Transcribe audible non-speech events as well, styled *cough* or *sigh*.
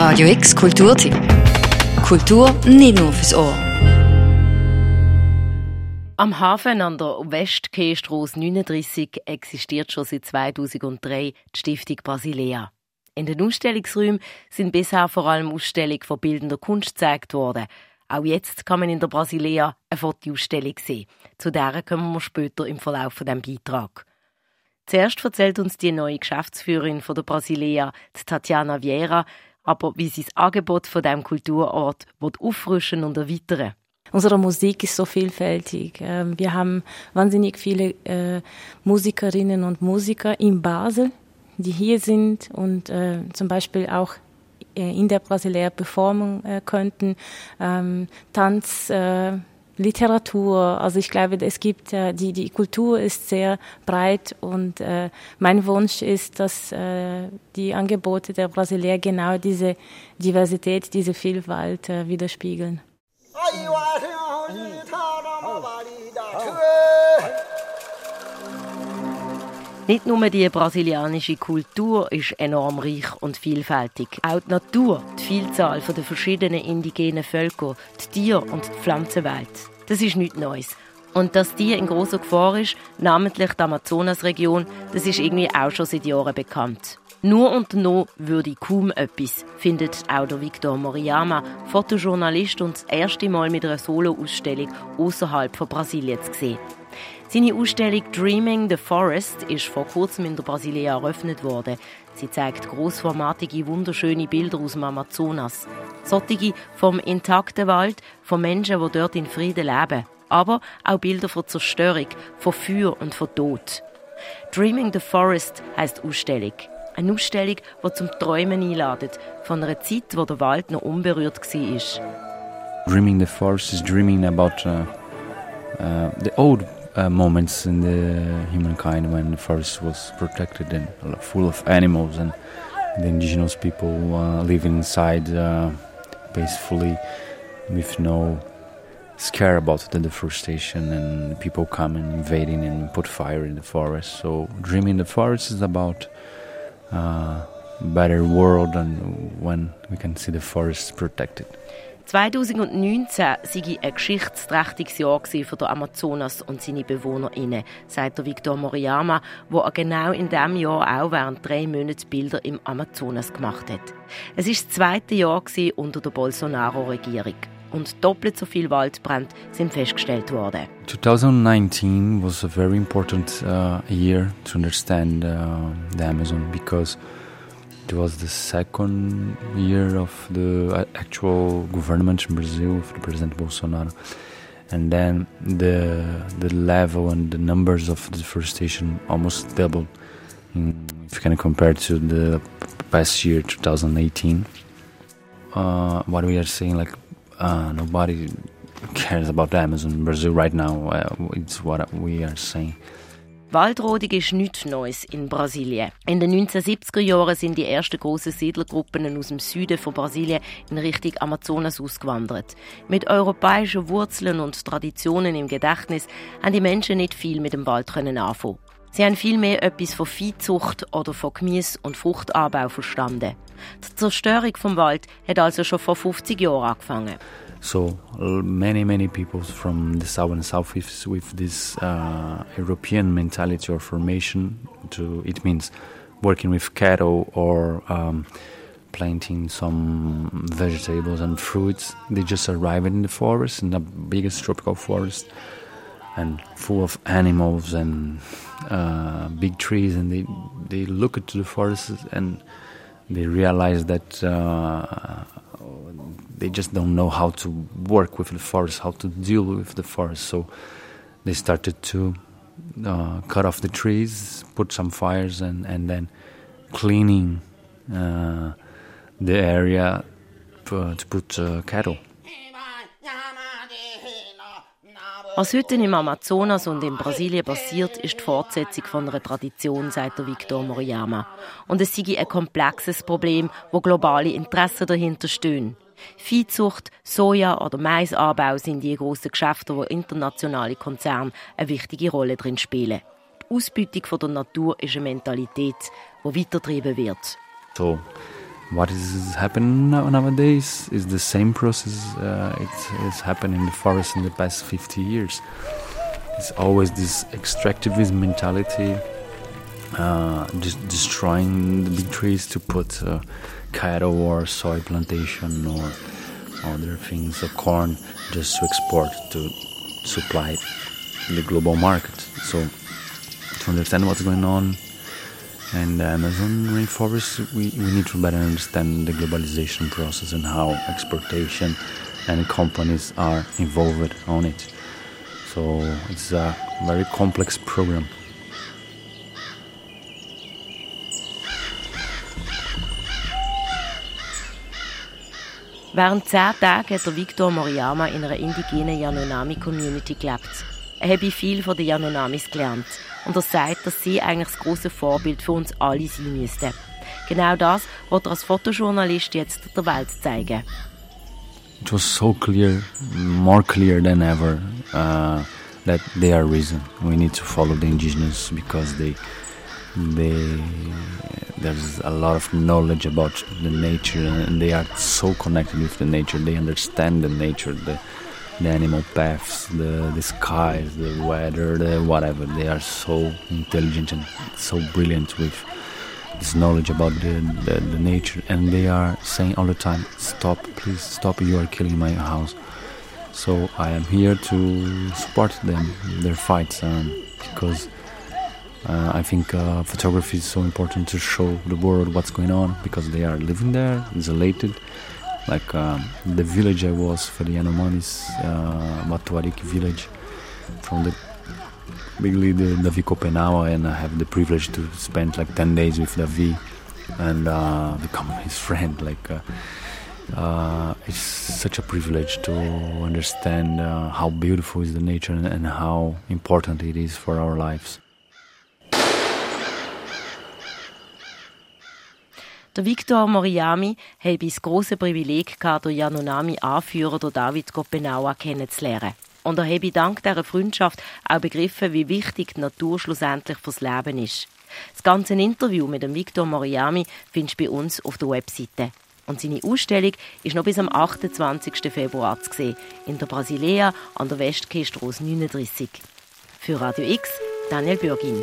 Radio X Kulturtipp. Kultur nicht nur fürs Ohr. Am Hafen an der Westkeestrasse 39 existiert schon seit 2003 die Stiftung Basilea. In den Ausstellungsräumen sind bisher vor allem Ausstellungen von bildender Kunst gezeigt worden. Auch jetzt kann man in der Basilea eine Fotoausstellung sehen. Zu der kommen wir später im Verlauf von dem Beitrag. Zuerst erzählt uns die neue Geschäftsführerin von der Basilea, Tatjana Vieira, aber wie sie das Angebot von dem Kulturort auffrischen und erweitern. Unsere Musik ist so vielfältig. Ähm, wir haben wahnsinnig viele äh, Musikerinnen und Musiker in Basel, die hier sind und äh, zum Beispiel auch äh, in der Brasilia performen könnten. Ähm, Tanz, Literatur. Also ich glaube, es gibt äh, die die Kultur ist sehr breit und äh, mein Wunsch ist, dass äh, die Angebote der Brasilier genau diese Diversität, diese Vielfalt äh, widerspiegeln. Nicht nur die brasilianische Kultur ist enorm reich und vielfältig. Auch die Natur, die Vielzahl der verschiedenen indigenen Völker, die Tier- und die Pflanzenwelt. Das ist nichts Neues. Und dass die in großer Gefahr ist, namentlich die Amazonasregion, das ist irgendwie auch schon seit Jahren bekannt. Nur und noch würde kaum etwas, findet auch der Victor Moriyama, Fotojournalist und das erste Mal mit einer Solo-Ausstellung außerhalb von Brasilien zu sehen. Seine Ausstellung Dreaming the Forest ist vor kurzem in der Brasilia eröffnet worden. Sie zeigt großformatige, wunderschöne Bilder aus dem Amazonas. Solche vom intakten Wald, von Menschen, die dort in Frieden leben. Aber auch Bilder von Zerstörung, von Feuer und von Tod. Dreaming the Forest heißt Ausstellung. Eine Ausstellung, die zum Träumen einladet, von einer Zeit, wo der Wald noch unberührt war. Dreaming the Forest is dreaming about uh, uh, the old uh, moments in the humankind when the forest was protected and full of animals and the indigenous people uh, living inside uh, peacefully with no scare about the deforestation and people coming invading and put fire in the forest. So dreaming the forest is about uh, better world and when we can see the forest protected 2019 sei ein geschichtsträchtiges Jahr für den Amazonas und seine BewohnerInnen, sagt Victor Moriyama, der genau in diesem Jahr auch während drei Monaten Bilder im Amazonas gemacht hat. Es war das zweite Jahr unter der Bolsonaro-Regierung und doppelt so viel Waldbrände sind festgestellt worden. 2019 was a very important uh, year to understand uh, the Amazon because It was the second year of the actual government in Brazil the President Bolsonaro. And then the the level and the numbers of deforestation almost doubled. If you can compare to the past year, 2018, uh, what we are seeing, like uh, nobody cares about the Amazon in Brazil right now. Uh, it's what we are saying. Waldrodung ist nichts Neues in Brasilien. In den 1970er Jahren sind die ersten großen Siedlergruppen aus dem Süden von Brasilien in Richtung Amazonas ausgewandert. Mit europäischen Wurzeln und Traditionen im Gedächtnis haben die Menschen nicht viel mit dem Wald anfangen. Sie haben vielmehr etwas von Viehzucht oder von Gemüse- und Fruchtanbau verstanden. Die Zerstörung vom Wald hat also schon vor 50 Jahren angefangen. So many many people from the south and southeast with this uh, European mentality or formation. To it means working with cattle or um, planting some vegetables and fruits. They just arrived in the forest, in the biggest tropical forest, and full of animals and uh, big trees. And they they look into the forest and they realize that. Uh, they just don't know how to work with the forest, how to deal with the forest. So they started to uh, cut off the trees, put some fires, and, and then cleaning uh, the area to, to put uh, cattle. Was heute im Amazonas und in Brasilien passiert, ist die Fortsetzung von einer Tradition, sagt Victor Moriyama. Und es sei ein komplexes Problem, wo globale Interessen dahinter stehen. Viehzucht, Soja- oder Maisanbau sind die grossen Geschäfte, wo internationale Konzerne eine wichtige Rolle drin spielen. Die Ausbeutung der Natur ist eine Mentalität, die weitergetrieben wird. So, what is happening nowadays is the same process uh, it has happened in the forest in the past 50 years. It's always this extractivism mentality, uh, just destroying the big trees to put uh, cattle or soy plantation or other things, or corn, just to export to supply the global market. So to understand what's going on and the Amazon rainforest, we, we need to better understand the globalization process and how exportation and companies are involved on it. So it's a very complex program. Während zehn Tagen hat der Victor Moriyama in einer indigenen Yanomami-Community gelebt. Er habe viel von den Yanomamis gelernt und er sagt, dass sie eigentlich das große Vorbild für uns alle sein müssten. Genau das wird er als Fotojournalist jetzt der Welt zeigen. It was so clear, more clear than ever, uh, that they are reason. We need to follow the indigenous because they, they, there's a lot of knowledge about the nature, and they are so connected with the nature. They understand the nature, the, the animal paths, the, the skies, the weather, the whatever. They are so intelligent and so brilliant with this knowledge about the, the, the, nature. And they are saying all the time, stop, please stop, you are killing my house. So I am here to support them, their fights, um, because uh, I think uh, photography is so important to show the world what's going on because they are living there, isolated like um, the village I was for the Yanomamis, uh, Matuariki village, from the big leader Davi Kopenawa, and I have the privilege to spend like 10 days with Davi and uh, become his friend. *laughs* Like, uh, uh, it's such a privilege to understand uh, how beautiful is the nature and, and how important it is for our lives. Der Victor Moriyami hatte das große Privileg, gehabt, den Yanomami-Anführer David Kopenawa kennenzulernen. Und er habe dank dieser Freundschaft auch begriffen, wie wichtig die Natur schlussendlich fürs Leben ist. Das ganze Interview mit dem Victor Moriyami findest du bei uns auf der Webseite. Und seine Ausstellung ist noch bis am 28. Februar zu sehen, in der Brasilea an der Westküste 39. Für Radio X, Daniel Bürgin.